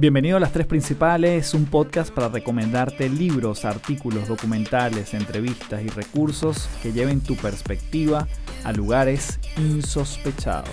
Bienvenido a Las Tres Principales, un podcast para recomendarte libros, artículos, documentales, entrevistas y recursos que lleven tu perspectiva a lugares insospechados.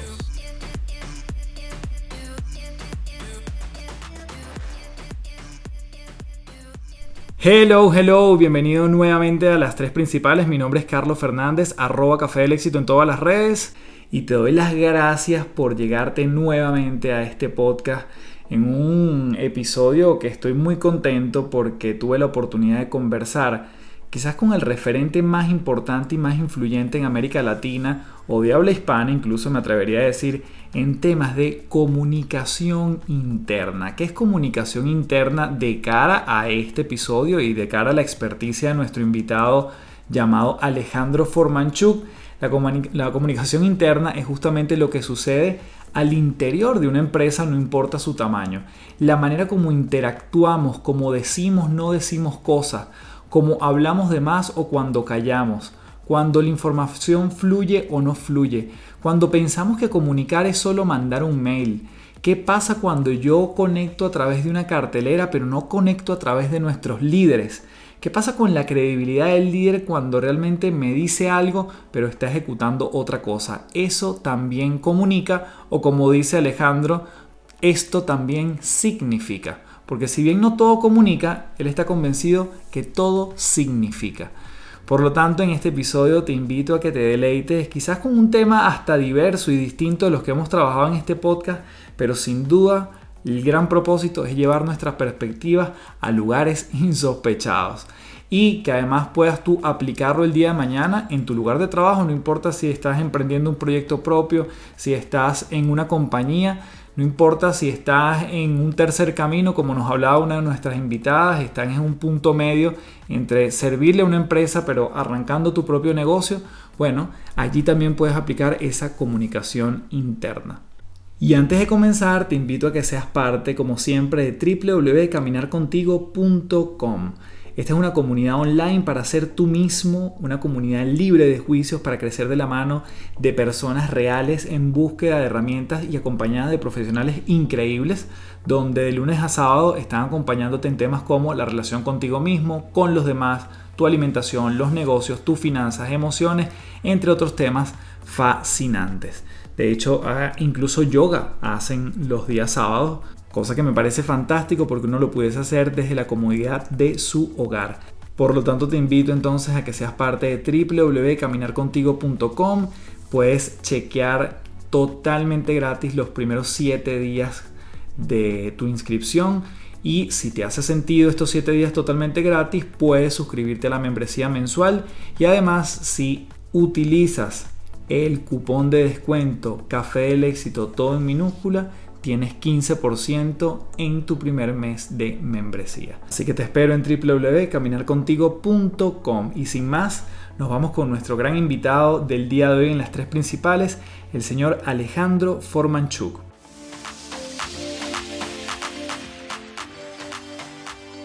Hello, hello, bienvenido nuevamente a Las Tres Principales. Mi nombre es Carlos Fernández, arroba Café del Éxito en todas las redes y te doy las gracias por llegarte nuevamente a este podcast en un episodio que estoy muy contento porque tuve la oportunidad de conversar quizás con el referente más importante y más influyente en América Latina o de habla hispana, incluso me atrevería a decir, en temas de comunicación interna. ¿Qué es comunicación interna de cara a este episodio y de cara a la experticia de nuestro invitado llamado Alejandro Formanchuk? La, comunicación interna es justamente lo que sucede al interior de una empresa, no importa su tamaño. La manera como interactuamos, como decimos, no decimos cosas, como hablamos de más o cuando callamos, cuando la información fluye o no fluye, cuando pensamos que comunicar es solo mandar un mail. ¿Qué pasa cuando yo conecto a través de una cartelera pero no conecto a través de nuestros líderes? ¿Qué pasa con la credibilidad del líder cuando realmente me dice algo pero está ejecutando otra cosa? Eso también comunica o como dice Alejandro, esto también significa. Porque si bien no todo comunica, él está convencido que todo significa. Por lo tanto, en este episodio te invito a que te deleites quizás con un tema hasta diverso y distinto de los que hemos trabajado en este podcast, pero sin duda el gran propósito es llevar nuestras perspectivas a lugares insospechados y que además puedas tú aplicarlo el día de mañana en tu lugar de trabajo, no importa si estás emprendiendo un proyecto propio, si estás en una compañía, no importa si estás en un tercer camino, como nos hablaba una de nuestras invitadas, estás en un punto medio entre servirle a una empresa pero arrancando tu propio negocio, bueno, allí también puedes aplicar esa comunicación interna. Y antes de comenzar, te invito a que seas parte, como siempre, de www.caminarcontigo.com. Esta es una comunidad online para ser tú mismo, una comunidad libre de juicios para crecer de la mano de personas reales en búsqueda de herramientas y acompañadas de profesionales increíbles, donde de lunes a sábado están acompañándote en temas como la relación contigo mismo, con los demás, tu alimentación, los negocios, tus finanzas, emociones, entre otros temas fascinantes. De hecho, incluso yoga hacen los días sábados, cosa que me parece fantástico porque uno lo pudiese hacer desde la comodidad de su hogar. Por lo tanto, te invito entonces a que seas parte de www.caminarcontigo.com. Puedes chequear totalmente gratis los primeros 7 días de tu inscripción. Y si te hace sentido estos 7 días totalmente gratis, puedes suscribirte a la membresía mensual. Y además, si utilizas el cupón de descuento Café del Éxito, todo en minúscula, tienes 15% en tu primer mes de membresía. Así que te espero en www.caminarcontigo.com y sin más, nos vamos con nuestro gran invitado del día de hoy en las tres principales, el señor Alejandro Formanchuk.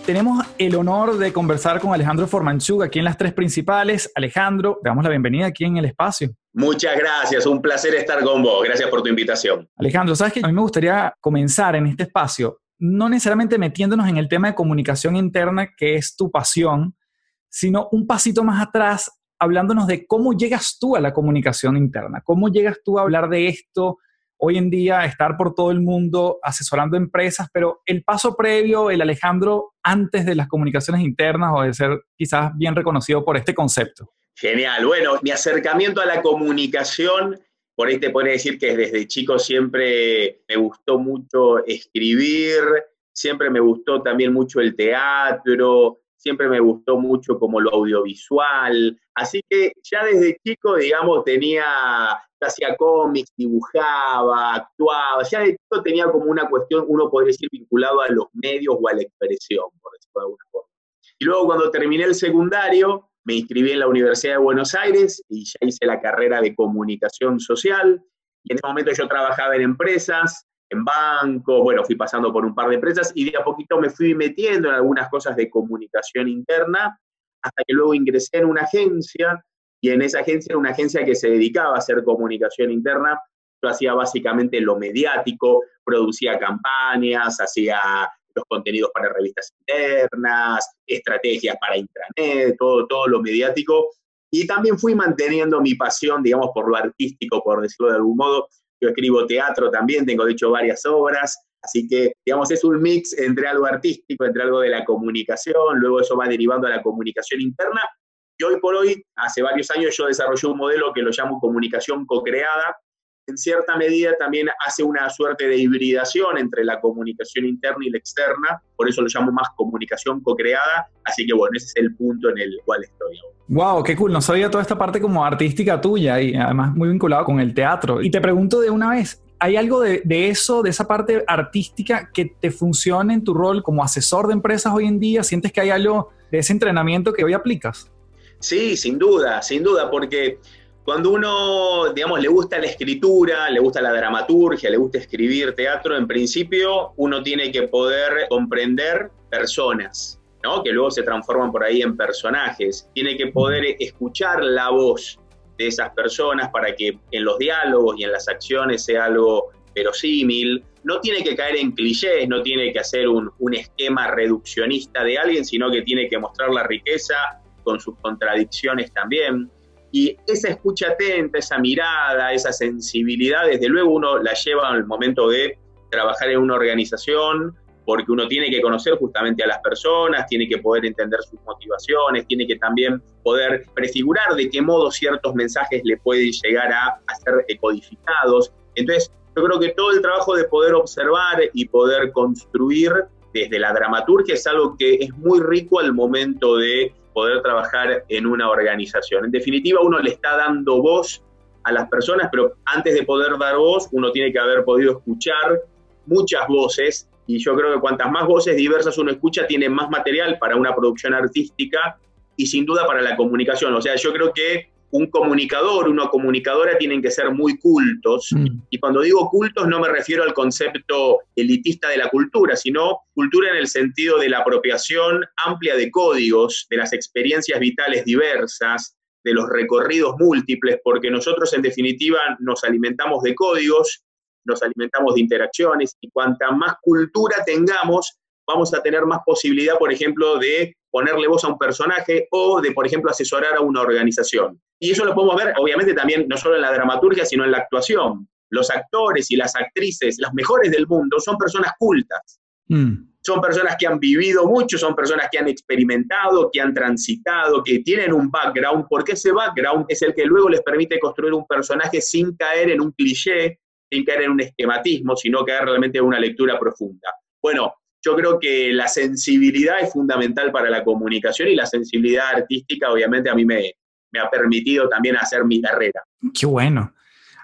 Tenemos el honor de conversar con Alejandro Formanchuk aquí en las tres principales. Alejandro, damos la bienvenida aquí en el espacio. Muchas gracias, un placer estar con vos. Gracias por tu invitación. Alejandro, sabes que a mí me gustaría comenzar en este espacio, no necesariamente metiéndonos en el tema de comunicación interna, que es tu pasión, sino un pasito más atrás, hablándonos de cómo llegas tú a la comunicación interna, cómo llegas tú a hablar de esto, hoy en día estar por todo el mundo asesorando empresas, pero el paso previo, el Alejandro antes de las comunicaciones internas o de ser quizás bien reconocido por este concepto. Genial. Bueno, mi acercamiento a la comunicación, por ahí te puede decir que desde chico siempre me gustó mucho escribir, siempre me gustó también mucho el teatro, siempre me gustó mucho como lo audiovisual, así que ya desde chico, digamos, tenía, hacía cómics, dibujaba, actuaba, ya de chico tenía como una cuestión, uno podría decir, vinculado a los medios o a la expresión, por decirlo de alguna forma. Y luego cuando terminé el secundario, me inscribí en la Universidad de Buenos Aires y ya hice la carrera de comunicación social. Y en ese momento yo trabajaba en empresas, en banco, bueno, fui pasando por un par de empresas y de a poquito me fui metiendo en algunas cosas de comunicación interna, hasta que luego ingresé en una agencia y en esa agencia era una agencia que se dedicaba a hacer comunicación interna Yo hacía básicamente lo mediático, producía campañas, hacía los contenidos para revistas internas, estrategias para intranet, todo, todo lo mediático. Y también fui manteniendo mi pasión, digamos, por lo artístico, por decirlo de algún modo. Yo escribo teatro también, tengo de hecho varias obras, así que, digamos, es un mix entre algo artístico, entre algo de la comunicación, luego eso va derivando a la comunicación interna. Y hoy por hoy, hace varios años, yo desarrollé un modelo que lo llamo comunicación co-creada, en cierta medida también hace una suerte de hibridación entre la comunicación interna y la externa, por eso lo llamo más comunicación co-creada, así que bueno, ese es el punto en el cual estoy ahora. Wow, qué cool, no sabía toda esta parte como artística tuya y además muy vinculado con el teatro. Y te pregunto de una vez, ¿hay algo de, de eso, de esa parte artística que te funciona en tu rol como asesor de empresas hoy en día? ¿Sientes que hay algo de ese entrenamiento que hoy aplicas? Sí, sin duda, sin duda, porque cuando uno, digamos, le gusta la escritura, le gusta la dramaturgia, le gusta escribir teatro, en principio uno tiene que poder comprender personas, ¿no? Que luego se transforman por ahí en personajes. Tiene que poder escuchar la voz de esas personas para que en los diálogos y en las acciones sea algo verosímil. No tiene que caer en clichés, no tiene que hacer un, un esquema reduccionista de alguien, sino que tiene que mostrar la riqueza con sus contradicciones también y esa escucha atenta, esa mirada, esa sensibilidad, desde luego uno la lleva al momento de trabajar en una organización, porque uno tiene que conocer justamente a las personas, tiene que poder entender sus motivaciones, tiene que también poder prefigurar de qué modo ciertos mensajes le pueden llegar a, a ser codificados. Entonces, yo creo que todo el trabajo de poder observar y poder construir desde la dramaturgia es algo que es muy rico al momento de poder trabajar en una organización. En definitiva, uno le está dando voz a las personas, pero antes de poder dar voz, uno tiene que haber podido escuchar muchas voces y yo creo que cuantas más voces diversas uno escucha, tiene más material para una producción artística y sin duda para la comunicación. O sea, yo creo que un comunicador, una comunicadora tienen que ser muy cultos. Mm. Y cuando digo cultos no me refiero al concepto elitista de la cultura, sino cultura en el sentido de la apropiación amplia de códigos, de las experiencias vitales diversas, de los recorridos múltiples, porque nosotros en definitiva nos alimentamos de códigos, nos alimentamos de interacciones y cuanta más cultura tengamos, vamos a tener más posibilidad, por ejemplo, de ponerle voz a un personaje o de, por ejemplo, asesorar a una organización. Y eso lo podemos ver, obviamente, también no solo en la dramaturgia, sino en la actuación. Los actores y las actrices, las mejores del mundo, son personas cultas. Mm. Son personas que han vivido mucho, son personas que han experimentado, que han transitado, que tienen un background, porque ese background es el que luego les permite construir un personaje sin caer en un cliché, sin caer en un esquematismo, sino caer realmente en una lectura profunda. Bueno, yo creo que la sensibilidad es fundamental para la comunicación y la sensibilidad artística obviamente a mí me, me ha permitido también hacer mi carrera. Qué bueno.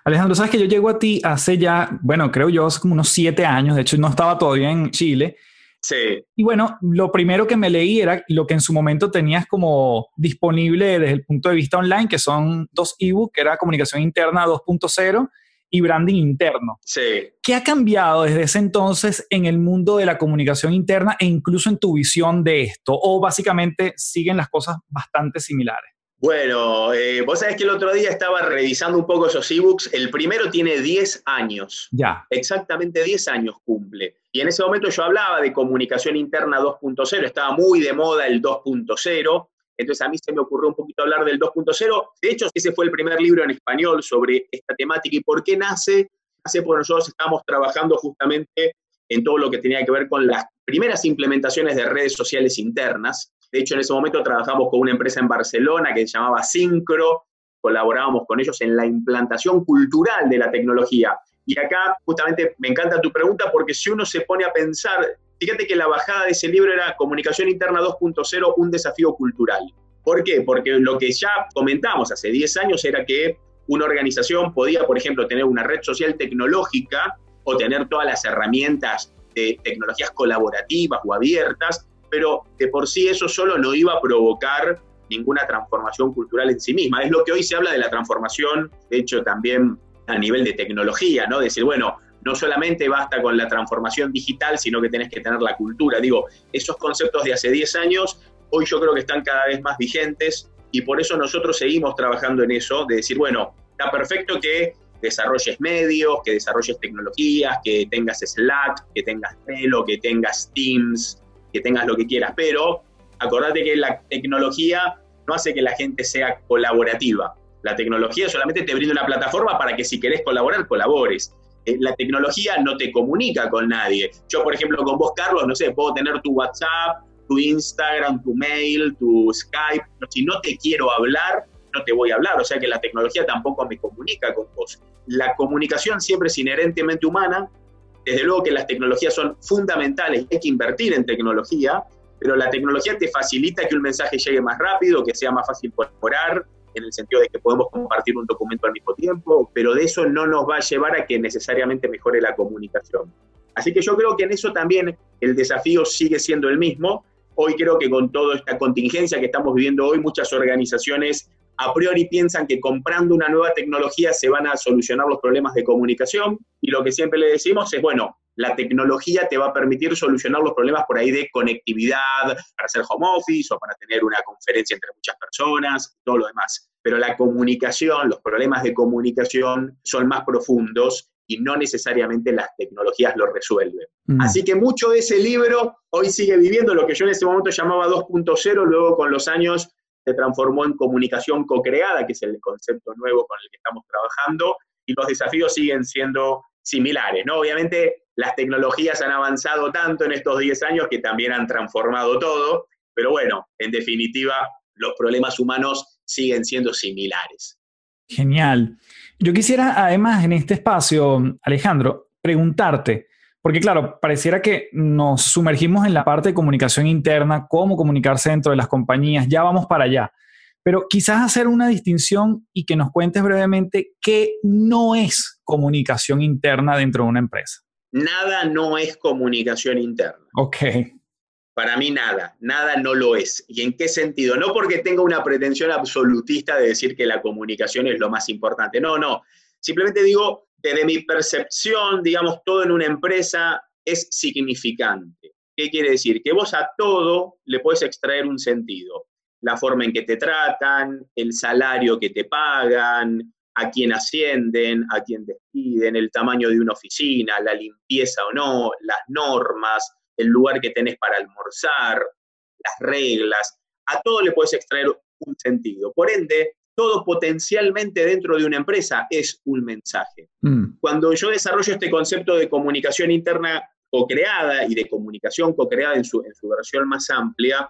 Alejandro, sabes que yo llego a ti hace ya, bueno, creo yo, hace como unos siete años, de hecho no estaba todavía en Chile. Sí. Y bueno, lo primero que me leí era lo que en su momento tenías como disponible desde el punto de vista online, que son dos ebooks, que era Comunicación Interna 2.0 y branding interno. Sí. ¿Qué ha cambiado desde ese entonces en el mundo de la comunicación interna e incluso en tu visión de esto? ¿O básicamente siguen las cosas bastante similares? Bueno, eh, vos sabés que el otro día estaba revisando un poco esos ebooks. El primero tiene 10 años. Ya. Exactamente 10 años cumple. Y en ese momento yo hablaba de comunicación interna 2.0, estaba muy de moda el 2.0. Entonces a mí se me ocurrió un poquito hablar del 2.0. De hecho, ese fue el primer libro en español sobre esta temática. ¿Y por qué nace? Hace porque nosotros estamos trabajando justamente en todo lo que tenía que ver con las primeras implementaciones de redes sociales internas. De hecho, en ese momento trabajamos con una empresa en Barcelona que se llamaba Syncro, colaborábamos con ellos en la implantación cultural de la tecnología. Y acá justamente me encanta tu pregunta porque si uno se pone a pensar Fíjate que la bajada de ese libro era Comunicación Interna 2.0, un desafío cultural. ¿Por qué? Porque lo que ya comentamos hace 10 años era que una organización podía, por ejemplo, tener una red social tecnológica o tener todas las herramientas de tecnologías colaborativas o abiertas, pero de por sí eso solo no iba a provocar ninguna transformación cultural en sí misma. Es lo que hoy se habla de la transformación, de hecho también a nivel de tecnología, ¿no? Decir, bueno, no solamente basta con la transformación digital, sino que tenés que tener la cultura. Digo, esos conceptos de hace 10 años, hoy yo creo que están cada vez más vigentes y por eso nosotros seguimos trabajando en eso, de decir, bueno, está perfecto que desarrolles medios, que desarrolles tecnologías, que tengas Slack, que tengas Trello, que tengas Teams, que tengas lo que quieras, pero acordate que la tecnología no hace que la gente sea colaborativa. La tecnología solamente te brinda una plataforma para que si querés colaborar, colabores. Eh, la tecnología no te comunica con nadie. Yo, por ejemplo, con vos, Carlos, no sé, puedo tener tu WhatsApp, tu Instagram, tu mail, tu Skype. Si no te quiero hablar, no te voy a hablar. O sea que la tecnología tampoco me comunica con vos. La comunicación siempre es inherentemente humana. Desde luego que las tecnologías son fundamentales hay que invertir en tecnología, pero la tecnología te facilita que un mensaje llegue más rápido, que sea más fácil colaborar, en el sentido de que podemos compartir un documento al mismo tiempo, pero de eso no nos va a llevar a que necesariamente mejore la comunicación. Así que yo creo que en eso también el desafío sigue siendo el mismo. Hoy creo que con toda esta contingencia que estamos viviendo hoy, muchas organizaciones a priori piensan que comprando una nueva tecnología se van a solucionar los problemas de comunicación y lo que siempre le decimos es, bueno, la tecnología te va a permitir solucionar los problemas por ahí de conectividad, para hacer home office o para tener una conferencia entre muchas personas, todo lo demás. Pero la comunicación, los problemas de comunicación son más profundos y no necesariamente las tecnologías lo resuelven. Mm. Así que mucho de ese libro hoy sigue viviendo lo que yo en ese momento llamaba 2.0, luego con los años se transformó en comunicación co-creada, que es el concepto nuevo con el que estamos trabajando, y los desafíos siguen siendo similares, ¿no? Obviamente las tecnologías han avanzado tanto en estos 10 años que también han transformado todo, pero bueno, en definitiva, los problemas humanos siguen siendo similares. Genial. Yo quisiera, además, en este espacio, Alejandro, preguntarte, porque claro, pareciera que nos sumergimos en la parte de comunicación interna, cómo comunicarse dentro de las compañías, ya vamos para allá. Pero quizás hacer una distinción y que nos cuentes brevemente qué no es comunicación interna dentro de una empresa nada no es comunicación interna. Ok. Para mí nada, nada no lo es. ¿Y en qué sentido? No porque tenga una pretensión absolutista de decir que la comunicación es lo más importante. No, no. Simplemente digo, desde mi percepción, digamos, todo en una empresa es significante. ¿Qué quiere decir? Que vos a todo le puedes extraer un sentido. La forma en que te tratan, el salario que te pagan, a quién ascienden, a quién despiden, el tamaño de una oficina, la limpieza o no, las normas, el lugar que tenés para almorzar, las reglas, a todo le puedes extraer un sentido. Por ende, todo potencialmente dentro de una empresa es un mensaje. Mm. Cuando yo desarrollo este concepto de comunicación interna co-creada y de comunicación co-creada en su, en su versión más amplia,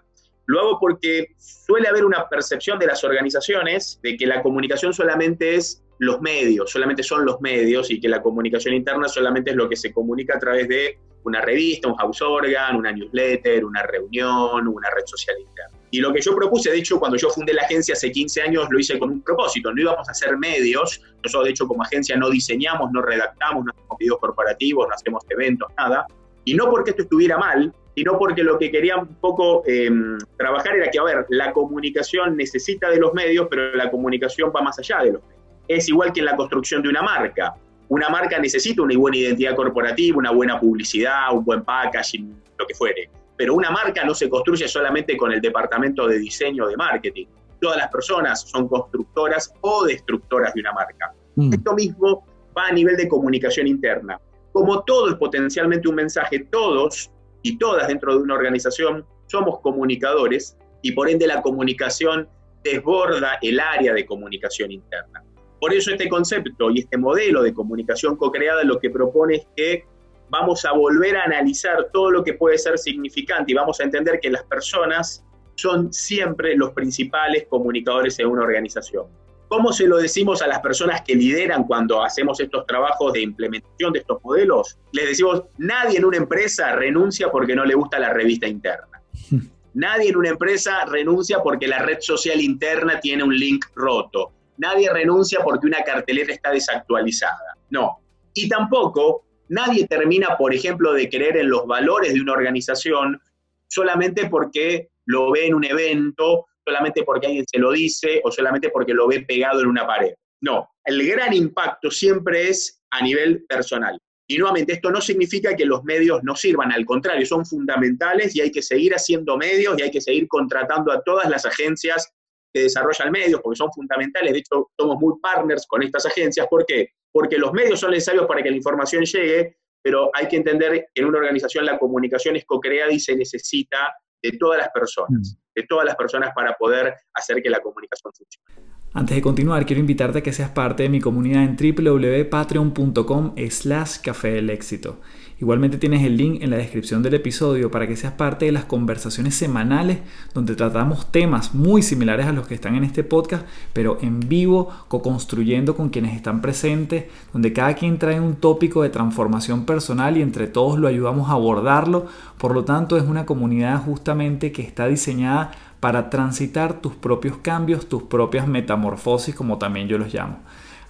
lo hago porque suele haber una percepción de las organizaciones de que la comunicación solamente es los medios, solamente son los medios y que la comunicación interna solamente es lo que se comunica a través de una revista, un house organ, una newsletter, una reunión, una red social interna. Y lo que yo propuse, de hecho, cuando yo fundé la agencia hace 15 años, lo hice con un propósito. No íbamos a hacer medios. Nosotros, de hecho, como agencia no diseñamos, no redactamos, no hacemos videos corporativos, no hacemos eventos, nada. Y no porque esto estuviera mal, sino porque lo que quería un poco em, trabajar era que, a ver, la comunicación necesita de los medios, pero la comunicación va más allá de los medios. Es igual que en la construcción de una marca. Una marca necesita una buena identidad corporativa, una buena publicidad, un buen packaging, lo que fuere. Pero una marca no se construye solamente con el departamento de diseño de marketing. Todas las personas son constructoras o destructoras de una marca. Mm. Esto mismo va a nivel de comunicación interna. Como todo es potencialmente un mensaje, todos y todas dentro de una organización somos comunicadores y por ende la comunicación desborda el área de comunicación interna. Por eso este concepto y este modelo de comunicación co-creada lo que propone es que vamos a volver a analizar todo lo que puede ser significante y vamos a entender que las personas son siempre los principales comunicadores en una organización. ¿Cómo se lo decimos a las personas que lideran cuando hacemos estos trabajos de implementación de estos modelos? Les decimos, nadie en una empresa renuncia porque no le gusta la revista interna. Nadie en una empresa renuncia porque la red social interna tiene un link roto. Nadie renuncia porque una cartelera está desactualizada. No. Y tampoco nadie termina, por ejemplo, de creer en los valores de una organización solamente porque lo ve en un evento solamente porque alguien se lo dice o solamente porque lo ve pegado en una pared. No, el gran impacto siempre es a nivel personal. Y nuevamente, esto no significa que los medios no sirvan, al contrario, son fundamentales y hay que seguir haciendo medios y hay que seguir contratando a todas las agencias que desarrollan medios, porque son fundamentales, de hecho somos muy partners con estas agencias, ¿por qué? Porque los medios son necesarios para que la información llegue, pero hay que entender que en una organización la comunicación es co-creada y se necesita de todas las personas, mm. De todas las personas para poder hacer que la comunicación funcione. Antes de continuar, quiero invitarte a que seas parte de mi comunidad en www.patreon.com slash café del éxito. Igualmente tienes el link en la descripción del episodio para que seas parte de las conversaciones semanales donde tratamos temas muy similares a los que están en este podcast, pero en vivo, co-construyendo con quienes están presentes, donde cada quien trae un tópico de transformación personal y entre todos lo ayudamos a abordarlo. Por lo tanto, es una comunidad justamente que está diseñada para transitar tus propios cambios, tus propias metamorfosis, como también yo los llamo.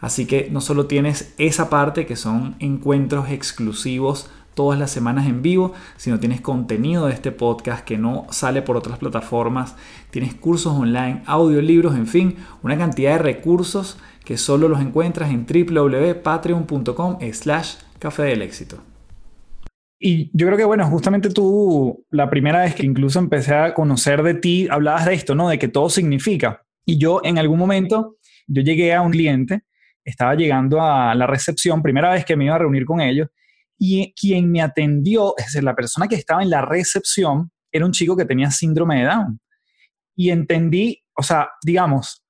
Así que no solo tienes esa parte que son encuentros exclusivos todas las semanas en vivo, si no tienes contenido de este podcast que no sale por otras plataformas, tienes cursos online, audiolibros, en fin, una cantidad de recursos que solo los encuentras en www.patreon.com slash café del éxito. Y yo creo que, bueno, justamente tú, la primera vez que incluso empecé a conocer de ti, hablabas de esto, ¿no? De que todo significa. Y yo en algún momento, yo llegué a un cliente, estaba llegando a la recepción, primera vez que me iba a reunir con ellos, y quien me atendió, es decir, la persona que estaba en la recepción, era un chico que tenía síndrome de Down. Y entendí, o sea, digamos,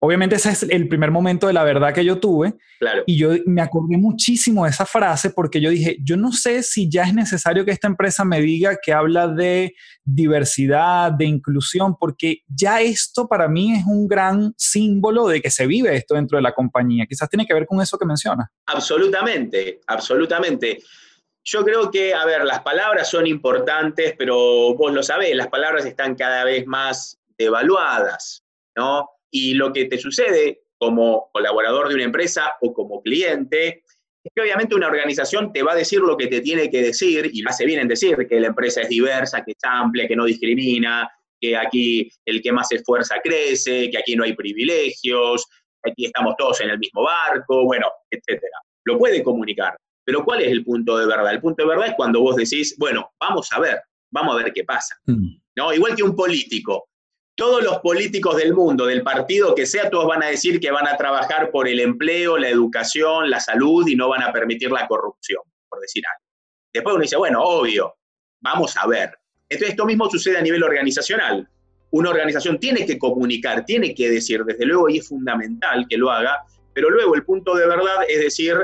obviamente ese es el primer momento de la verdad que yo tuve. Claro. Y yo me acordé muchísimo de esa frase porque yo dije, yo no sé si ya es necesario que esta empresa me diga que habla de diversidad, de inclusión, porque ya esto para mí es un gran símbolo de que se vive esto dentro de la compañía. Quizás tiene que ver con eso que menciona. Absolutamente, absolutamente. Yo creo que, a ver, las palabras son importantes, pero vos lo sabés, las palabras están cada vez más devaluadas, ¿no? Y lo que te sucede como colaborador de una empresa o como cliente es que obviamente una organización te va a decir lo que te tiene que decir y lo hace bien en decir que la empresa es diversa, que es amplia, que no discrimina, que aquí el que más se esfuerza crece, que aquí no hay privilegios, que aquí estamos todos en el mismo barco, bueno, etcétera. Lo puede comunicar, pero ¿cuál es el punto de verdad? El punto de verdad es cuando vos decís, bueno, vamos a ver, vamos a ver qué pasa. Mm. ¿No? Igual que un político todos los políticos del mundo, del partido que sea, todos van a decir que van a trabajar por el empleo, la educación, la salud y no van a permitir la corrupción, por decir algo. Después uno dice, bueno, obvio, vamos a ver. Entonces, esto mismo sucede a nivel organizacional. Una organización tiene que comunicar, tiene que decir, desde luego, y es fundamental que lo haga, pero luego el punto de verdad es decir,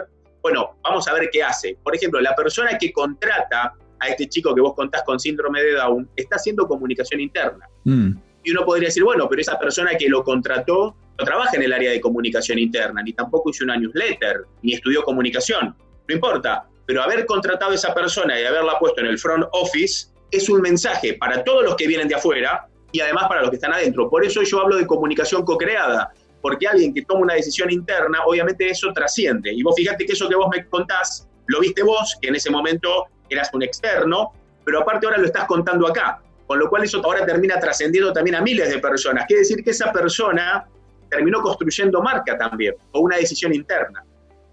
bueno, vamos a ver qué hace. Por ejemplo, la persona que contrata a este chico que vos contás con síndrome de Down está haciendo comunicación interna. Mm. Y uno podría decir, bueno, pero esa persona que lo contrató no trabaja en el área de comunicación interna, ni tampoco hizo una newsletter, ni estudió comunicación. No importa, pero haber contratado a esa persona y haberla puesto en el front office es un mensaje para todos los que vienen de afuera y además para los que están adentro. Por eso yo hablo de comunicación co-creada, porque alguien que toma una decisión interna, obviamente eso trasciende. Y vos fíjate que eso que vos me contás, lo viste vos, que en ese momento eras un externo, pero aparte ahora lo estás contando acá. Con lo cual eso ahora termina trascendiendo también a miles de personas. Quiere decir que esa persona terminó construyendo marca también, o una decisión interna.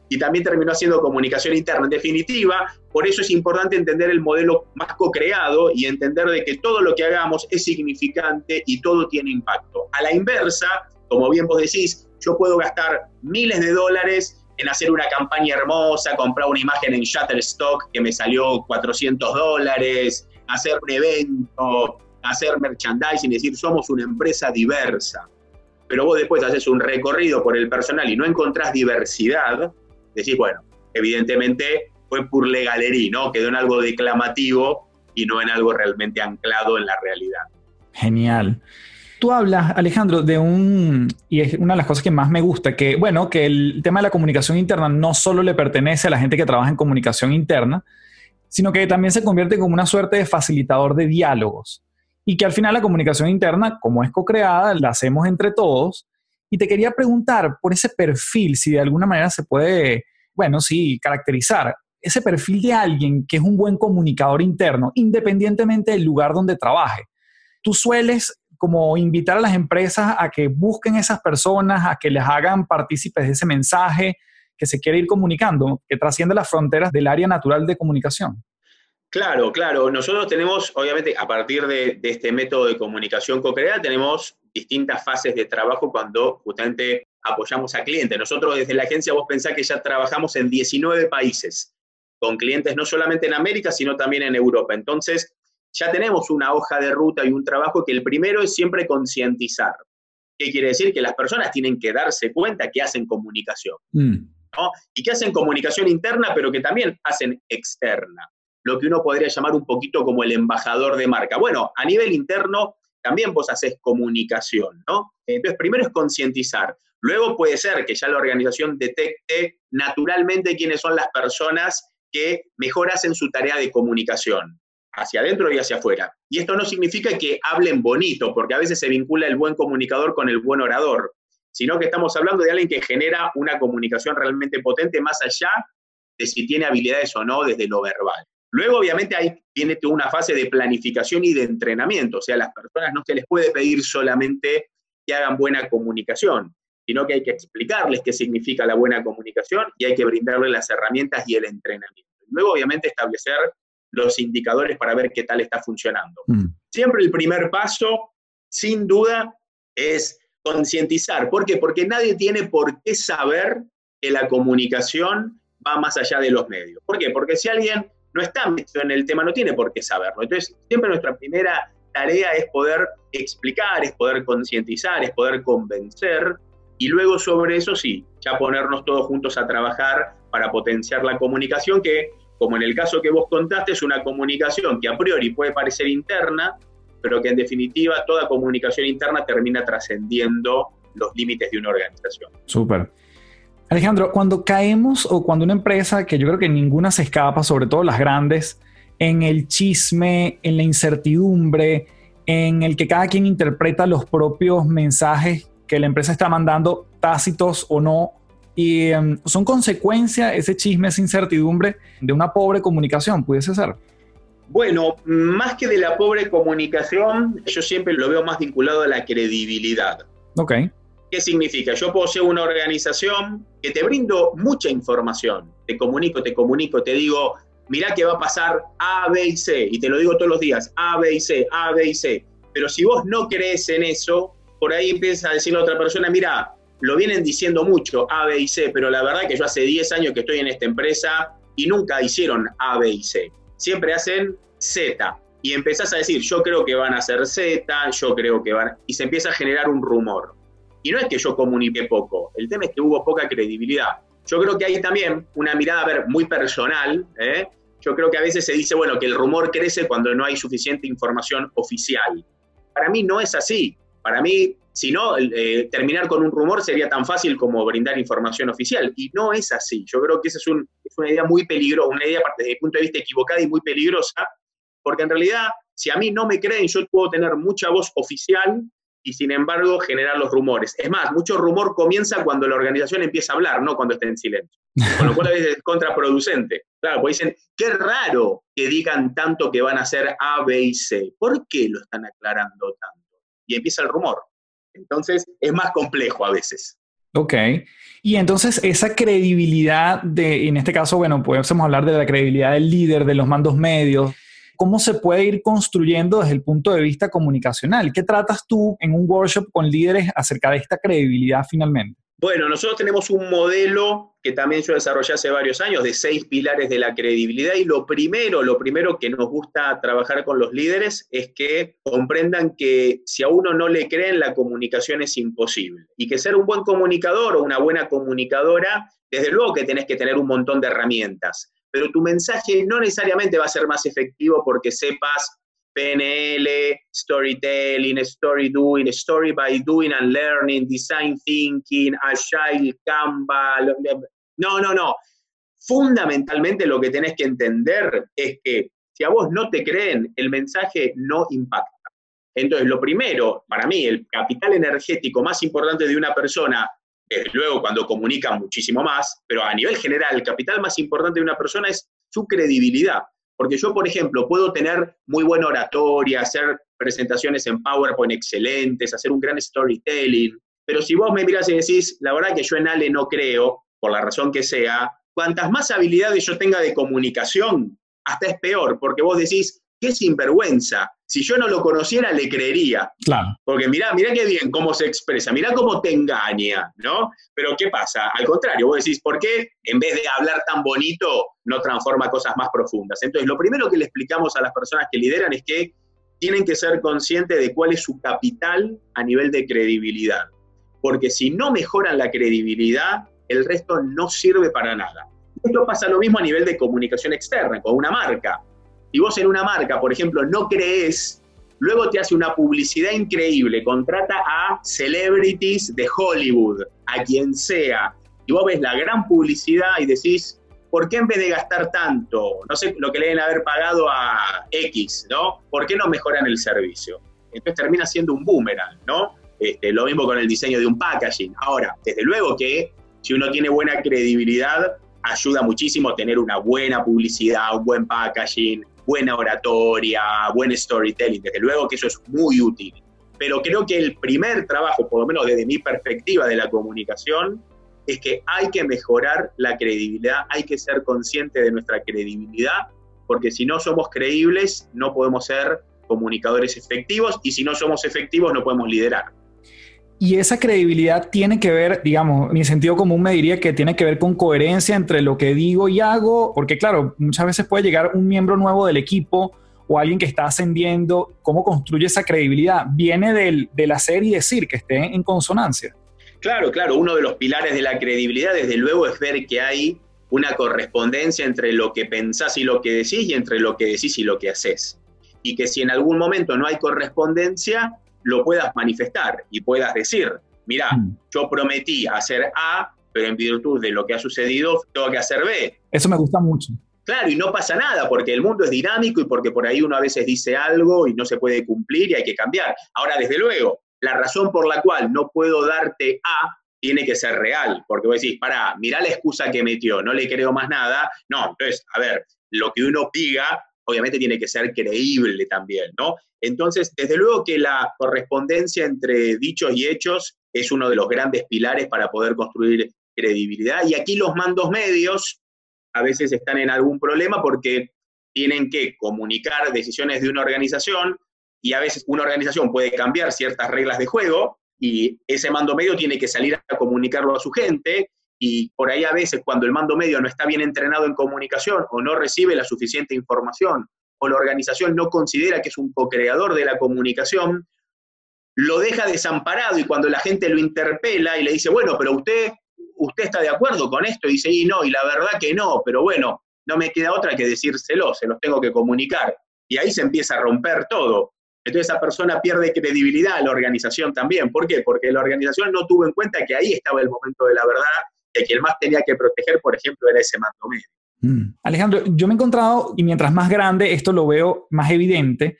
Y también terminó haciendo comunicación interna. En definitiva, por eso es importante entender el modelo más co-creado y entender de que todo lo que hagamos es significante y todo tiene impacto. A la inversa, como bien vos decís, yo puedo gastar miles de dólares en hacer una campaña hermosa, comprar una imagen en Shutterstock que me salió 400 dólares, hacer un evento, hacer merchandising, es decir, somos una empresa diversa. Pero vos después haces un recorrido por el personal y no encontrás diversidad, decís, bueno, evidentemente fue por legalería, ¿no? Quedó en algo declamativo y no en algo realmente anclado en la realidad. Genial. Tú hablas, Alejandro, de un, y es una de las cosas que más me gusta, que, bueno, que el tema de la comunicación interna no solo le pertenece a la gente que trabaja en comunicación interna, sino que también se convierte como una suerte de facilitador de diálogos. Y que al final la comunicación interna, como es co-creada, la hacemos entre todos. Y te quería preguntar por ese perfil, si de alguna manera se puede, bueno, sí, caracterizar ese perfil de alguien que es un buen comunicador interno, independientemente del lugar donde trabaje. Tú sueles como invitar a las empresas a que busquen esas personas, a que les hagan partícipes de ese mensaje, que se quiere ir comunicando, que trasciende las fronteras del área natural de comunicación. Claro, claro. Nosotros tenemos, obviamente, a partir de, este método de comunicación co-creada, tenemos distintas fases de trabajo cuando justamente apoyamos a clientes. Nosotros desde la agencia, vos pensás que ya trabajamos en 19 países, con clientes no solamente en América, sino también en Europa. Entonces, ya tenemos una hoja de ruta y un trabajo que el primero es siempre concientizar. ¿Qué quiere decir? Que las personas tienen que darse cuenta que hacen comunicación. Mm. Y que hacen comunicación interna, pero que también hacen externa lo que uno podría llamar un poquito como el embajador de marca. Bueno, a nivel interno también vos haces comunicación, ¿no? Entonces, primero es concientizar. Luego puede ser que ya la organización detecte naturalmente quiénes son las personas que mejor hacen su tarea de comunicación, hacia adentro y hacia afuera. Y esto no significa que hablen bonito, porque a veces se vincula el buen comunicador con el buen orador, sino que estamos hablando de alguien que genera una comunicación realmente potente más allá de si tiene habilidades o no desde lo verbal. Luego, obviamente, ahí viene toda una fase de planificación y de entrenamiento. O sea, a las personas no se les puede pedir solamente que hagan buena comunicación, sino que hay que explicarles qué significa la buena comunicación y hay que brindarles las herramientas y el entrenamiento. Luego, obviamente, establecer los indicadores para ver qué tal está funcionando. Mm. Siempre el primer paso, sin duda, es concientizar. ¿Por qué? Porque nadie tiene por qué saber que la comunicación va más allá de los medios. ¿Por qué? Porque si alguien no está metido en el tema, no tiene por qué saberlo. Entonces, siempre nuestra primera tarea es poder explicar, es poder concientizar, es poder convencer y luego sobre eso sí, ya ponernos todos juntos a trabajar para potenciar la comunicación que, como en el caso que vos contaste, es una comunicación que a priori puede parecer interna, pero que en definitiva toda comunicación interna termina trascendiendo los límites de una organización. Súper. Alejandro, cuando caemos o cuando una empresa, que yo creo que ninguna se escapa, sobre todo las grandes, en el chisme, en la incertidumbre, en el que cada quien interpreta los propios mensajes que la empresa está mandando, tácitos o no, y em, son consecuencia ese chisme, esa incertidumbre de una pobre comunicación, pudiese ser. Bueno, más que de la pobre comunicación, yo siempre lo veo más vinculado a la credibilidad. Ok. ¿Qué significa? Yo poseo una organización que te brindo mucha información, te comunico, te comunico, te digo, mirá que va a pasar A, B y C, y te lo digo todos los días, A, B y C, A, B y C. Pero si vos no crees en eso, por ahí empieza a decirle a otra persona, mira, lo vienen diciendo mucho A, B y C, pero la verdad que yo hace 10 años que estoy en esta empresa y nunca hicieron A, B y C. Siempre hacen Z. Y empezás a decir, yo creo que van a hacer Z, yo creo que van... Y se empieza a generar un rumor. Y no es que yo comuniqué poco, el tema es que hubo poca credibilidad. Yo creo que hay también una mirada ver, muy personal. ¿eh? Yo creo que a veces se dice, bueno, que el rumor crece cuando no hay suficiente información oficial. Para mí no es así. Para mí, si no, eh, terminar con un rumor sería tan fácil como brindar información oficial. Y no es así. Yo creo que esa es, es una idea muy peligrosa, una idea desde el punto de vista equivocada y muy peligrosa, porque en realidad, si a mí no me creen, yo puedo tener mucha voz oficial y sin embargo generar los rumores. Es más, mucho rumor comienza cuando la organización empieza a hablar, no cuando está en silencio. Con lo cual a veces es contraproducente. Claro, pues dicen, qué raro que digan tanto que van a hacer A, B y C. ¿Por qué lo están aclarando tanto? Y empieza el rumor. Entonces es más complejo a veces. Ok. Y entonces esa credibilidad de, en este caso, bueno, podemos hablar de la credibilidad del líder, de los mandos medios, cómo se puede ir construyendo desde el punto de vista comunicacional. ¿Qué tratas tú en un workshop con líderes acerca de esta credibilidad finalmente? Bueno, nosotros tenemos un modelo que también yo desarrollé hace varios años de seis pilares de la credibilidad y lo primero, lo primero que nos gusta trabajar con los líderes es que comprendan que si a uno no le creen la comunicación es imposible. Y que ser un buen comunicador o una buena comunicadora, desde luego que tenés que tener un montón de herramientas, pero tu mensaje no necesariamente va a ser más efectivo porque sepas PNL, storytelling, story doing, story by doing and learning, design thinking, agile, Canva. No, no, no. Fundamentalmente lo que tenés que entender es que si a vos no te creen, el mensaje no impacta. Entonces, lo primero, para mí, el capital energético más importante de una persona desde luego cuando comunican muchísimo más, pero a nivel general, el capital más importante de una persona es su credibilidad. Porque yo, por ejemplo, puedo tener muy buena oratoria, hacer presentaciones en PowerPoint excelentes, hacer un gran storytelling, pero si vos me miras y decís, la verdad que yo en Ale no creo, por la razón que sea, cuantas más habilidades yo tenga de comunicación, hasta es peor, porque vos decís, qué sinvergüenza. Si yo no lo conociera, le creería. Claro. Porque mirá, mirá qué bien cómo se expresa, mirá cómo te engaña, ¿no? Pero ¿qué pasa? Al contrario, vos decís, ¿por qué en vez de hablar tan bonito no transforma cosas más profundas? Entonces, lo primero que le explicamos a las personas que lideran es que tienen que ser conscientes de cuál es su capital a nivel de credibilidad. Porque si no mejoran la credibilidad, el resto no sirve para nada. Esto pasa lo mismo a nivel de comunicación externa, con una marca. Si vos en una marca, por ejemplo, no crees, luego te hace una publicidad increíble, contrata a celebrities de Hollywood, a quien sea, y vos ves la gran publicidad y decís, ¿por qué en vez de gastar tanto, no sé, lo que le deben haber pagado a X, ¿no? ¿Por qué no mejoran el servicio? Entonces termina siendo un boomerang, ¿no? Este, lo mismo con el diseño de un packaging. Ahora, desde luego que si uno tiene buena credibilidad, ayuda muchísimo tener una buena publicidad, un buen packaging, buena oratoria, buen storytelling. Desde luego que eso es muy útil. Pero creo que el primer trabajo, por lo menos desde mi perspectiva de la comunicación, es que hay que mejorar la credibilidad, hay que ser consciente de nuestra credibilidad, porque si no somos creíbles, no podemos ser comunicadores efectivos y si no somos efectivos, no podemos liderar. Y esa credibilidad tiene que ver, digamos, mi sentido común me diría que tiene que ver con coherencia entre lo que digo y hago, porque claro, muchas veces puede llegar un miembro nuevo del equipo o alguien que está ascendiendo, ¿cómo construye esa credibilidad? Viene del, del hacer y decir, que esté en consonancia. Claro, claro, uno de los pilares de la credibilidad, desde luego, es ver que hay una correspondencia entre lo que pensás y lo que decís y entre lo que decís y lo que haces. Y que si en algún momento no hay correspondencia, lo puedas manifestar y puedas decir, mira, mm. yo prometí hacer A, pero en virtud de lo que ha sucedido, tengo que hacer B. Eso me gusta mucho. Claro, y no pasa nada, porque el mundo es dinámico y porque por ahí uno a veces dice algo y no se puede cumplir y hay que cambiar. Ahora, desde luego, la razón por la cual no puedo darte A tiene que ser real, porque vos decís, para, mirá la excusa que metió, no le creo más nada. No, entonces, a ver, lo que uno diga obviamente tiene que ser creíble también, ¿no? Entonces, desde luego que la correspondencia entre dichos y hechos es uno de los grandes pilares para poder construir credibilidad. Y aquí los mandos medios a veces están en algún problema porque tienen que comunicar decisiones de una organización y a veces una organización puede cambiar ciertas reglas de juego y ese mando medio tiene que salir a comunicarlo a su gente y por ahí a veces cuando el mando medio no está bien entrenado en comunicación o no recibe la suficiente información o la organización no considera que es un co-creador de la comunicación, lo deja desamparado y cuando la gente lo interpela y le dice, bueno, pero usted, usted está de acuerdo con esto, y dice, y no, y la verdad que no, pero bueno, no me queda otra que decírselo, se los tengo que comunicar. Y ahí se empieza a romper todo. Entonces esa persona pierde credibilidad a la organización también. ¿Por qué? Porque la organización no tuvo en cuenta que ahí estaba el momento de la verdad que quien más tenía que proteger, por ejemplo, era ese mando medio. Mm. Alejandro, yo me he encontrado, y mientras más grande, esto lo veo más evidente,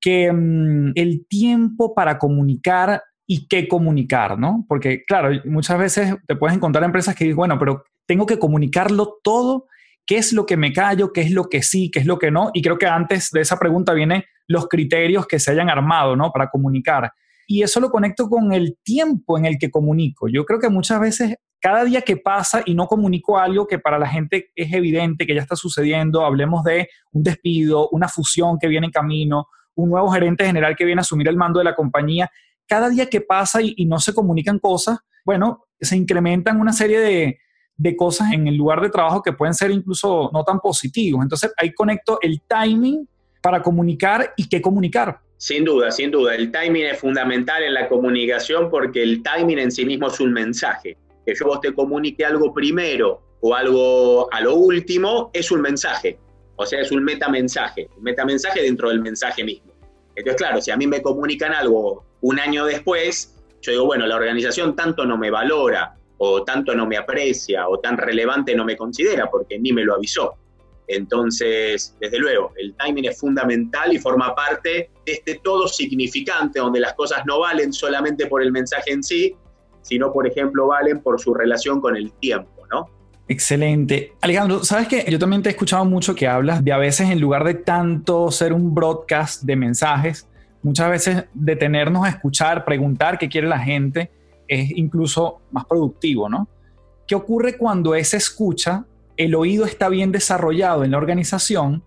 que mm, el tiempo para comunicar y qué comunicar, ¿no? Porque, claro, muchas veces te puedes encontrar empresas que dicen, bueno, pero tengo que comunicarlo todo, qué es lo que me callo, qué es lo que sí, qué es lo que no, y creo que antes de esa pregunta vienen los criterios que se hayan armado, ¿no? Para comunicar. Y eso lo conecto con el tiempo en el que comunico. Yo creo que muchas veces cada día que pasa y no comunico algo que para la gente es evidente que ya está sucediendo, hablemos de un despido, una fusión que viene en camino, un nuevo gerente general que viene a asumir el mando de la compañía, cada día que pasa y, no se comunican cosas, bueno, se incrementan una serie de, de cosas en el lugar de trabajo que pueden ser incluso no tan positivos. Entonces ahí conecto el timing para comunicar y qué comunicar. Sin duda, sin duda. El timing es fundamental en la comunicación porque el timing en sí mismo es un mensaje que yo vos te comunique algo primero o algo a lo último, es un mensaje. O sea, es un metamensaje, un metamensaje dentro del mensaje mismo. Entonces, claro, si a mí me comunican algo un año después, yo digo, bueno, la organización tanto no me valora, o tanto no me aprecia, o tan relevante no me considera, porque ni me lo avisó. Entonces, desde luego, el timing es fundamental y forma parte de este todo significante, donde las cosas no valen solamente por el mensaje en sí, sino, por ejemplo, valen por su relación con el tiempo, ¿no? Excelente. Alejandro, sabes que yo también te he escuchado mucho que hablas de a veces en lugar de tanto ser un broadcast de mensajes, muchas veces detenernos a escuchar, preguntar qué quiere la gente es incluso más productivo, ¿no? ¿Qué ocurre cuando esa escucha, el oído está bien desarrollado en la organización,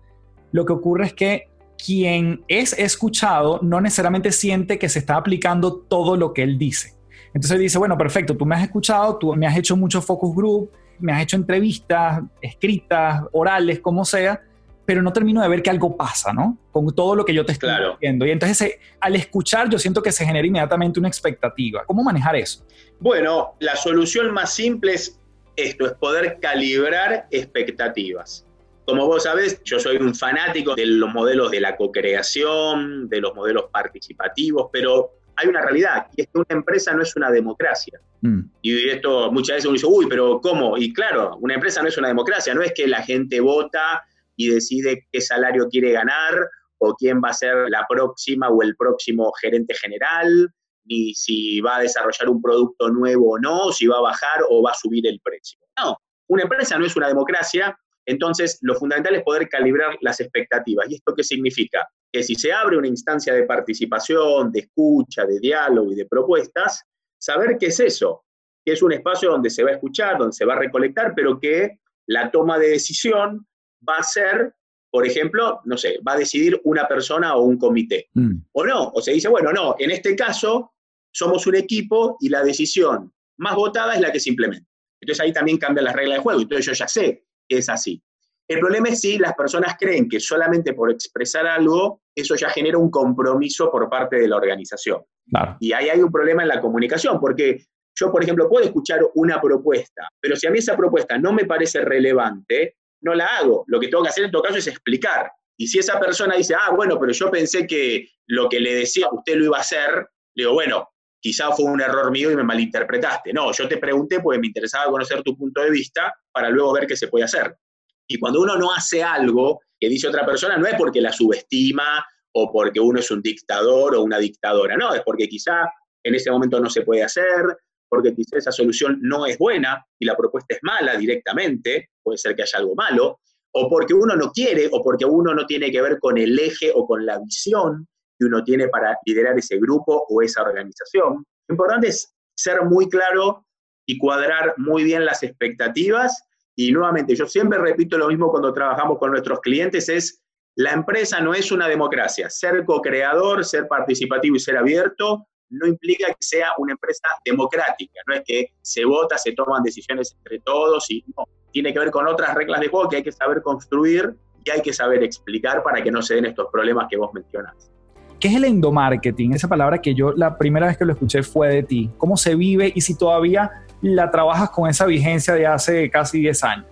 lo que ocurre es que quien es escuchado no necesariamente siente que se está aplicando todo lo que él dice. Entonces dice, bueno, perfecto, tú me has escuchado, tú me has hecho muchos focus group, me has hecho entrevistas escritas, orales, como sea, pero no termino de ver que algo pasa, ¿no? Con todo lo que yo te estoy diciendo. Y entonces al escuchar yo siento que se genera inmediatamente una expectativa. ¿Cómo manejar eso? Bueno, la solución más simple es esto, es poder calibrar expectativas. Como vos sabés, yo soy un fanático de los modelos de la co-creación, de los modelos participativos, pero hay una realidad, y es que una empresa no es una democracia. Mm. Y esto muchas veces uno dice, uy, pero ¿cómo? Y claro, una empresa no es una democracia, no es que la gente vota y decide qué salario quiere ganar o quién va a ser la próxima o el próximo gerente general, ni si va a desarrollar un producto nuevo o no, si va a bajar o va a subir el precio. No, una empresa no es una democracia, entonces lo fundamental es poder calibrar las expectativas. ¿Y esto qué significa? Que si se abre una instancia de participación, de escucha, de diálogo y de propuestas, saber qué es eso, que es un espacio donde se va a escuchar, donde se va a recolectar, pero que la toma de decisión va a ser, por ejemplo, no sé, va a decidir una persona o un comité. Mm. O no, o se dice, bueno, no, en este caso somos un equipo y la decisión más votada es la que se implementa. Entonces ahí también cambian las reglas de juego. Entonces yo ya sé que es así. El problema es si las personas creen que solamente por expresar algo, eso ya genera un compromiso por parte de la organización. Y ahí hay un problema en la comunicación, porque yo, por ejemplo, puedo escuchar una propuesta, pero si a mí esa propuesta no me parece relevante, no la hago. Lo que tengo que hacer en todo caso es explicar. Y si esa persona dice, ah, bueno, pero yo pensé que lo que le decía usted lo iba a hacer, le digo, bueno, quizá fue un error mío y me malinterpretaste. No, yo te pregunté porque me interesaba conocer tu punto de vista para luego ver qué se puede hacer. Y cuando uno no hace algo que dice otra persona, no es porque la subestima o porque uno es un dictador o una dictadora, no, es porque quizá en ese momento no se puede hacer, porque quizá esa solución no es buena y la propuesta es mala directamente, puede ser que haya algo malo, o porque uno no quiere, o porque uno no tiene que ver con el eje o con la visión que uno tiene para liderar ese grupo o esa organización. Lo importante es ser muy claro y cuadrar muy bien las expectativas. Y nuevamente, yo siempre repito lo mismo cuando trabajamos con nuestros clientes, es la empresa no es una democracia. Ser co-creador, ser participativo y ser abierto no implica que sea una empresa democrática, no es que se vota, se toman decisiones entre todos y no, tiene que ver con otras reglas de juego que hay que saber construir y hay que saber explicar para que no se den estos problemas que vos mencionás. ¿Qué es el endomarketing? Esa palabra que yo la primera vez que lo escuché fue de ti. ¿Cómo se vive y si todavía la trabajas con esa vigencia de hace casi 10 años?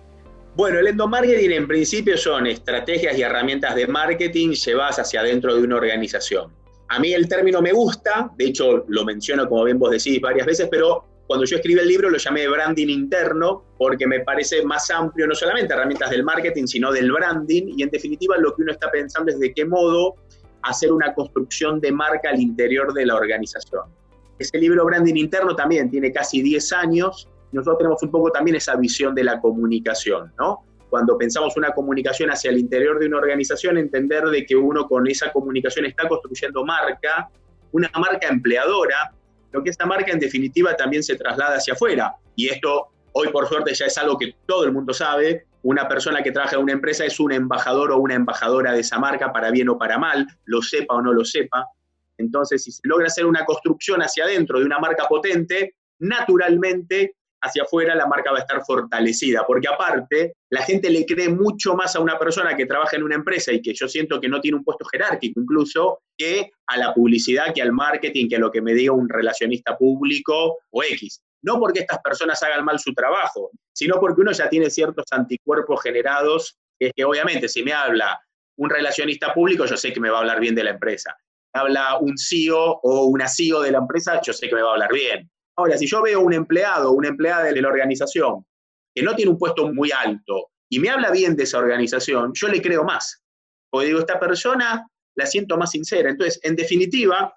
Bueno, el endomarketing en principio son estrategias y herramientas de marketing llevadas hacia adentro de una organización. A mí el término me gusta, de hecho lo menciono como bien vos decís varias veces, pero cuando yo escribí el libro lo llamé branding interno porque me parece más amplio, no solamente herramientas del marketing, sino del branding y en definitiva lo que uno está pensando es de qué modo hacer una construcción de marca al interior de la organización. Ese libro Branding Interno también tiene casi 10 años. Nosotros tenemos un poco también esa visión de la comunicación, ¿no? cuando pensamos una comunicación hacia el interior de una organización, entender de que uno con esa comunicación está construyendo marca, una marca empleadora, lo que esta marca en definitiva también se traslada hacia afuera. Y esto hoy por suerte ya es algo que todo el mundo sabe. Una persona que trabaja en una empresa es un embajador o una embajadora de esa marca, para bien o para mal, lo sepa o no lo sepa. Entonces, si se logra hacer una construcción hacia adentro de una marca potente, naturalmente hacia afuera la marca va a estar fortalecida, porque aparte la gente le cree mucho más a una persona que trabaja en una empresa y que yo siento que no tiene un puesto jerárquico incluso, que a la publicidad, que al marketing, que a lo que me diga un relacionista público o X. No porque estas personas hagan mal su trabajo, sino porque uno ya tiene ciertos anticuerpos generados, que es que obviamente si me habla un relacionista público, yo sé que me va a hablar bien de la empresa. Habla un CEO o una CEO de la empresa, yo sé que me va a hablar bien Ahora, si yo veo un empleado o una empleada de la organización que no tiene un puesto muy alto y me habla bien de esa organización, yo le creo más. Porque digo, esta persona la siento más sincera. Entonces, en definitiva,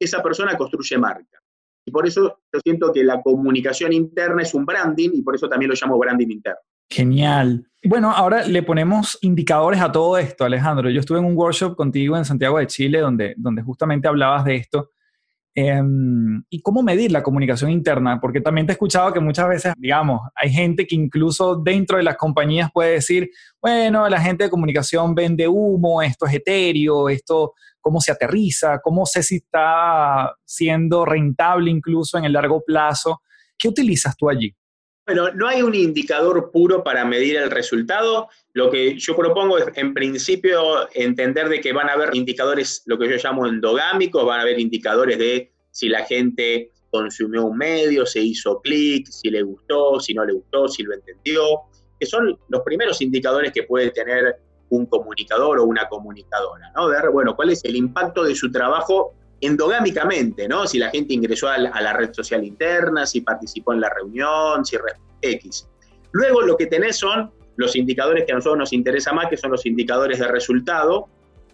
esa persona construye marca. Y por eso yo siento que la comunicación interna es un branding y por eso también lo llamo branding interno. Genial. Bueno, ahora le ponemos indicadores a todo esto, Alejandro. Yo estuve en un workshop contigo en Santiago de Chile donde, donde justamente hablabas de esto Em, ¿Y cómo medir la comunicación interna? Porque también te he escuchado que muchas veces, digamos, hay gente que incluso dentro de las compañías puede decir, bueno, la gente de comunicación vende humo, esto es etéreo, esto, cómo se aterriza, cómo sé si está siendo rentable incluso en el largo plazo. ¿Qué utilizas tú allí? Bueno, no hay un indicador puro para medir el resultado. Lo que yo propongo es, en principio, entender de que van a haber indicadores, lo que yo llamo endogámicos, van a haber indicadores de si la gente consumió un medio, se hizo clic, si le gustó, si no le gustó, si lo entendió, que son los primeros indicadores que puede tener un comunicador o una comunicadora, ¿no? Ver, bueno, cuál es el impacto de su trabajo endogámicamente, ¿no? Si la gente ingresó a la, red social interna, si participó en la reunión, si X. Luego lo que tenés son los indicadores que a nosotros nos interesa más, que son los indicadores de resultado,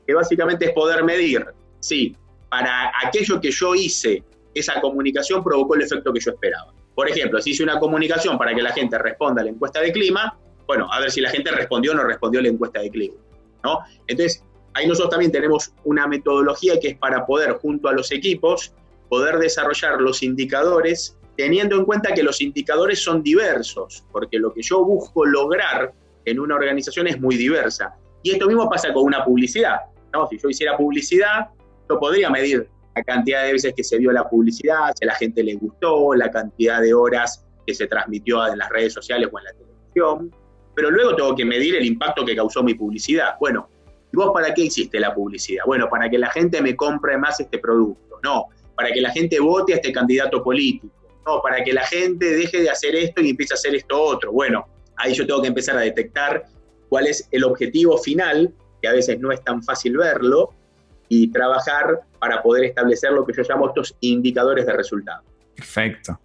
que básicamente es poder medir si para aquello que yo hice, esa comunicación provocó el efecto que yo esperaba. Por ejemplo, si hice una comunicación para que la gente responda a la encuesta de clima, bueno, a ver si la gente respondió o no respondió a la encuesta de clima. ¿no? Entonces, ahí nosotros también tenemos una metodología que es para poder, junto a los equipos, poder desarrollar los indicadores teniendo en cuenta que los indicadores son diversos, porque lo que yo busco lograr en una organización es muy diversa. Y esto mismo pasa con una publicidad. ¿no? Si yo hiciera publicidad, yo podría medir la cantidad de veces que se vio la publicidad, si a la gente le gustó, la cantidad de horas que se transmitió en las redes sociales o en la televisión, pero luego tengo que medir el impacto que causó mi publicidad. Bueno, ¿Y vos para qué hiciste la publicidad? Bueno, para que la gente me compre más este producto. No, para que la gente vote a este candidato político. No, para que la gente deje de hacer esto y empiece a hacer esto otro. Bueno, ahí yo tengo que empezar a detectar cuál es el objetivo final, que a veces no es tan fácil verlo, y trabajar para poder establecer lo que yo llamo estos indicadores de resultado. Perfecto.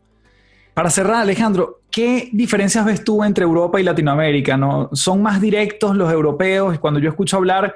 Para cerrar, Alejandro, ¿qué diferencias ves tú entre Europa y Latinoamérica? ¿no? ¿Son más directos los europeos? Cuando yo escucho hablar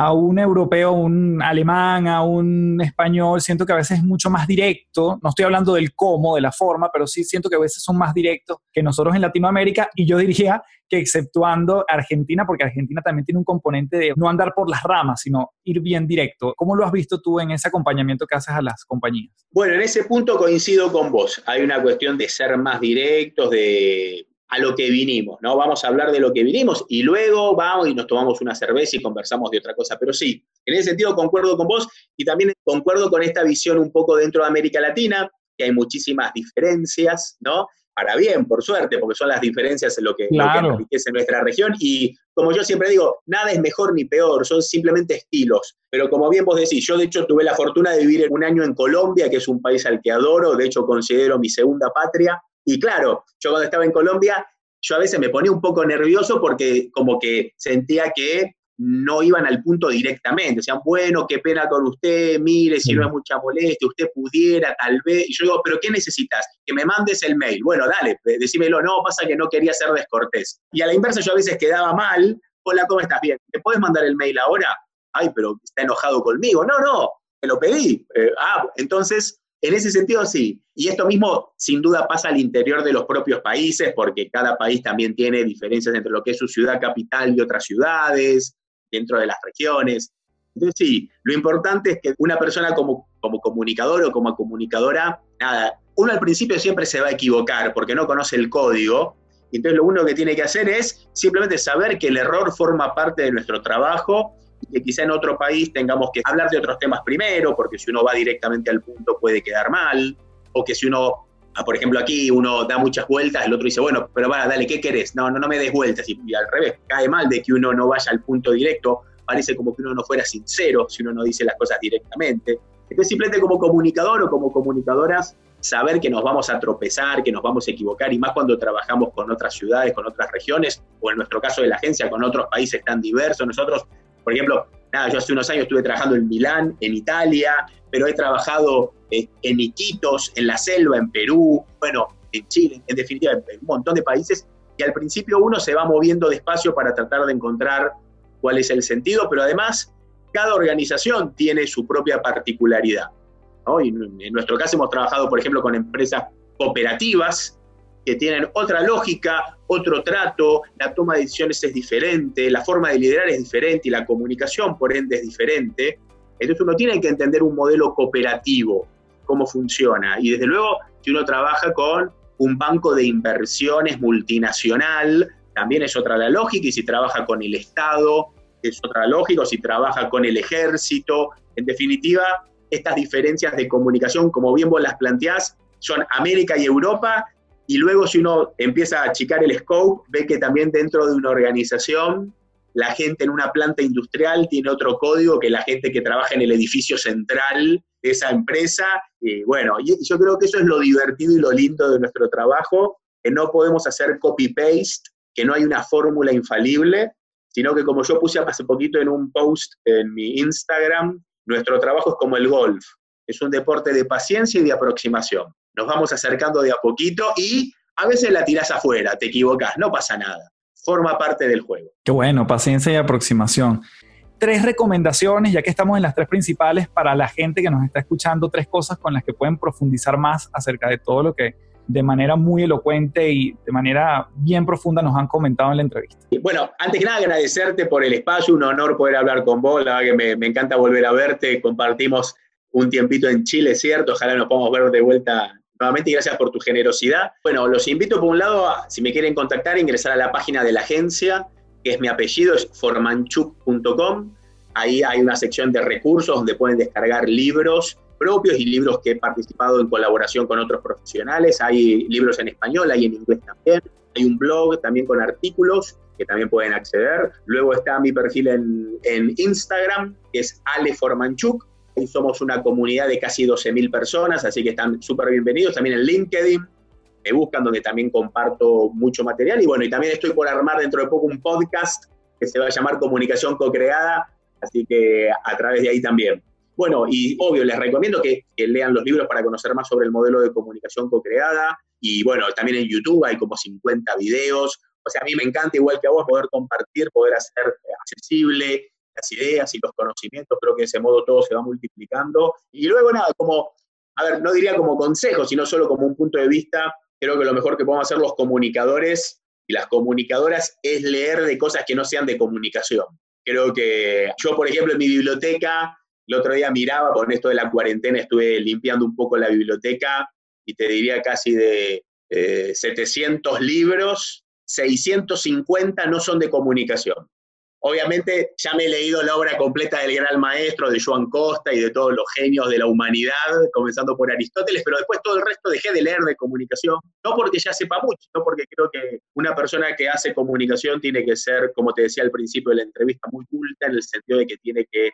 a un europeo, un alemán, a un español, siento que a veces es mucho más directo. No estoy hablando del cómo, de la forma, pero sí siento que a veces son más directos que nosotros en Latinoamérica. Y yo diría que exceptuando Argentina, porque Argentina también tiene un componente de no andar por las ramas, sino ir bien directo. ¿Cómo lo has visto tú en ese acompañamiento que haces a las compañías? Bueno, en ese punto coincido con vos. Hay una cuestión de ser más directos, de a lo que vinimos, ¿no? Vamos a hablar de lo que vinimos y luego vamos y nos tomamos una cerveza y conversamos de otra cosa. Pero sí, en ese sentido concuerdo con vos y también concuerdo con esta visión un poco dentro de América Latina, que hay muchísimas diferencias, ¿no? Para bien, por suerte, porque son las diferencias en lo que, enriquece nuestra región. Y como yo siempre digo, nada es mejor ni peor, son simplemente estilos. Pero como bien vos decís, yo de hecho tuve la fortuna de vivir un año en Colombia, que es un país al que adoro, de hecho considero mi segunda patria, y claro, yo cuando estaba en Colombia, yo a veces me ponía un poco nervioso porque como que sentía que no iban al punto directamente. Decían, bueno, qué pena con usted, mire, si no es mucha molestia, usted pudiera, tal vez. Y yo digo, ¿pero qué necesitas? Que me mandes el mail. Bueno, dale, decímelo. No, pasa que no quería ser descortés. Y a la inversa, yo a veces quedaba mal. Hola, ¿cómo estás? Bien. ¿Me puedes mandar el mail ahora? Ay, pero está enojado conmigo. No, no, me lo pedí. Eh, ah, entonces en ese sentido, sí. Y esto mismo, sin duda, pasa al interior de los propios países, porque cada país también tiene diferencias entre lo que es su ciudad capital y otras ciudades, dentro de las regiones. Entonces, sí, lo importante es que una persona como, como comunicador o como comunicadora, nada, uno al principio siempre se va a equivocar porque no conoce el código. Entonces, lo único que tiene que hacer es simplemente saber que el error forma parte de nuestro trabajo que quizá en otro país tengamos que hablar de otros temas primero, porque si uno va directamente al punto puede quedar mal, o que si uno, ah, por ejemplo aquí uno da muchas vueltas, el otro dice, bueno, pero va, dale, ¿qué querés? No, no, no me des vueltas, y, al revés, cae mal de que uno no vaya al punto directo, parece como que uno no fuera sincero si uno no dice las cosas directamente. Entonces simplemente como comunicador o como comunicadoras, saber que nos vamos a tropezar, que nos vamos a equivocar, y más cuando trabajamos con otras ciudades, con otras regiones, o en nuestro caso de la agencia, con otros países tan diversos, nosotros por ejemplo, nada, yo hace unos años estuve trabajando en Milán, en Italia, pero he trabajado eh, en Iquitos, en la selva, en Perú, bueno, en Chile, en definitiva, en un montón de países, y al principio uno se va moviendo despacio para tratar de encontrar cuál es el sentido, pero además cada organización tiene su propia particularidad. Y en nuestro caso hemos trabajado, por ejemplo, con empresas cooperativas que tienen otra lógica, otro trato, la toma de decisiones es diferente, la forma de liderar es diferente y la comunicación, por ende, es diferente. Entonces uno tiene que entender un modelo cooperativo. cómo funciona. Y desde luego, si uno trabaja con un banco de inversiones multinacional, también es otra la lógica, y si trabaja con el Estado, es otra lógica, o si trabaja con el ejército. En definitiva, estas diferencias de comunicación, como bien vos las planteás, son América y Europa, y luego si uno empieza a achicar el scope, ve que también dentro de una organización, la gente en una planta industrial tiene otro código que la gente que trabaja en el edificio central de esa empresa. Y bueno, yo creo que eso es lo divertido y lo lindo de nuestro trabajo, que no podemos hacer copy-paste, que no hay una fórmula infalible, sino que como yo puse hace poquito en un post en mi Instagram, nuestro trabajo es como el golf, es un deporte de paciencia y de aproximación. Nos vamos acercando de a poquito y a veces la tirás afuera, te equivocas, no pasa nada. Forma parte del juego. Qué bueno, paciencia y aproximación. Tres recomendaciones, ya que estamos en las tres principales, para la gente que nos está escuchando, tres cosas con las que pueden profundizar más acerca de todo lo que de manera muy elocuente y de manera bien profunda nos han comentado en la entrevista. Bueno, antes que nada agradecerte por el espacio, un honor poder hablar con vos, la verdad que me, encanta volver a verte, compartimos un tiempito en Chile, ¿cierto? Ojalá nos podamos ver de vuelta nuevamente gracias por tu generosidad. Bueno, los invito por un lado, a, si me quieren contactar, a ingresar a la página de la agencia, que es mi apellido, es formanchuk.com. Ahí hay una sección de recursos donde pueden descargar libros propios y libros que he participado en colaboración con otros profesionales. Hay libros en español, hay en inglés también. Hay un blog también con artículos que también pueden acceder. Luego está mi perfil en, en Instagram, que es Ale Formanchuk. Ahí somos una comunidad de casi 12.000 personas, así que están súper bienvenidos. También en LinkedIn, me buscan donde también comparto mucho material. Y bueno, y también estoy por armar dentro de poco un podcast que se va a llamar Comunicación Co-Creada, así que a través de ahí también. Bueno, y obvio, les recomiendo que, lean los libros para conocer más sobre el modelo de comunicación co-creada. Y bueno, también en YouTube hay como 50 videos. O sea, a mí me encanta, igual que a vos, poder compartir, poder hacer accesible las ideas y los conocimientos. Creo que de ese modo todo se va multiplicando. Y luego, nada, como, a ver, no diría como consejo, sino solo como un punto de vista. Creo que lo mejor que podemos hacer los comunicadores y las comunicadoras es leer de cosas que no sean de comunicación. Creo que yo, por ejemplo, en mi biblioteca el otro día miraba, con esto de la cuarentena estuve limpiando un poco la biblioteca y te diría casi de 700 eh, libros, 650 no son de comunicación. Obviamente ya me he leído la obra completa del gran maestro, de Joan Costa y de todos los genios de la humanidad, comenzando por Aristóteles, pero después todo el resto dejé de leer de comunicación, no porque ya sepa mucho, no porque creo que una persona que hace comunicación tiene que ser, como te decía al principio de la entrevista, muy culta en el sentido de que tiene que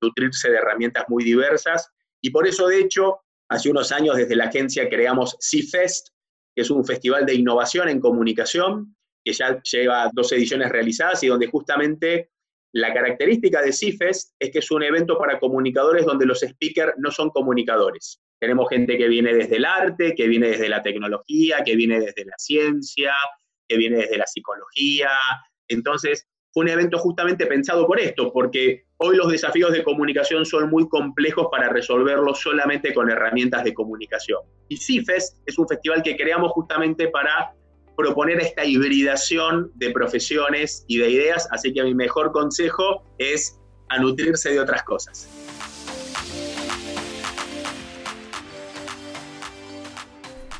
nutrirse de herramientas muy diversas. Y por eso, de hecho, hace unos años desde la agencia creamos CFest, que es un festival de innovación en comunicación, que ya lleva dos ediciones realizadas y donde justamente la característica de CIFES es que es un evento para comunicadores donde los speakers no son comunicadores. Tenemos gente que viene desde el arte, que viene desde la tecnología, que viene desde la ciencia, que viene desde la psicología. Entonces, fue un evento justamente pensado por esto, porque hoy los desafíos de comunicación son muy complejos para resolverlos solamente con herramientas de comunicación. Y CIFES es un festival que creamos justamente para proponer esta hibridación de profesiones y de ideas, así que mi mejor consejo es a nutrirse de otras cosas.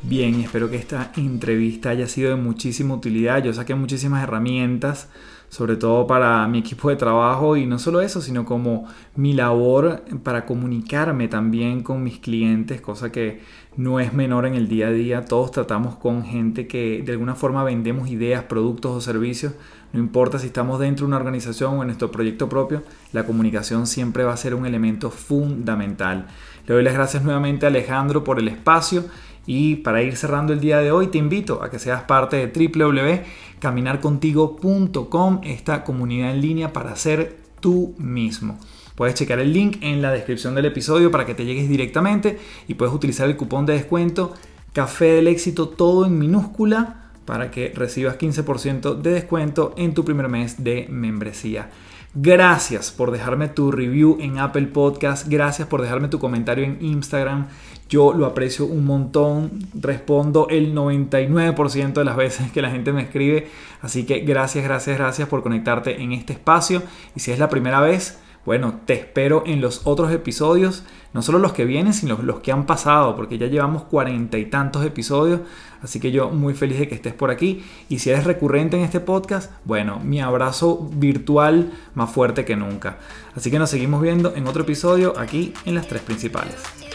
Bien, espero que esta entrevista haya sido de muchísima utilidad. Yo saqué muchísimas herramientas sobre todo para mi equipo de trabajo y no solo eso, sino como mi labor para comunicarme también con mis clientes, cosa que no es menor en el día a día. Todos tratamos con gente que de alguna forma vendemos ideas, productos o servicios. No importa si estamos dentro de una organización o en nuestro proyecto propio, la comunicación siempre va a ser un elemento fundamental. Le doy las gracias nuevamente a Alejandro por el espacio y para ir cerrando el día de hoy, te invito a que seas parte de www.caminarcontigo.com, esta comunidad en línea para ser tú mismo. Puedes checar el link en la descripción del episodio para que te llegues directamente y puedes utilizar el cupón de descuento Café del Éxito todo en minúscula para que recibas 15% de descuento en tu primer mes de membresía. Gracias por dejarme tu review en Apple Podcast. Gracias por dejarme tu comentario en Instagram. Yo lo aprecio un montón. Respondo el 99% de las veces que la gente me escribe. Así que gracias, gracias, gracias por conectarte en este espacio. Y si es la primera vez, bueno, te espero en los otros episodios, no solo los que vienen, sino los que han pasado, porque ya llevamos cuarenta y tantos episodios, así que yo muy feliz de que estés por aquí. Y si eres recurrente en este podcast, bueno, mi abrazo virtual más fuerte que nunca. Así que nos seguimos viendo en otro episodio aquí en las tres principales.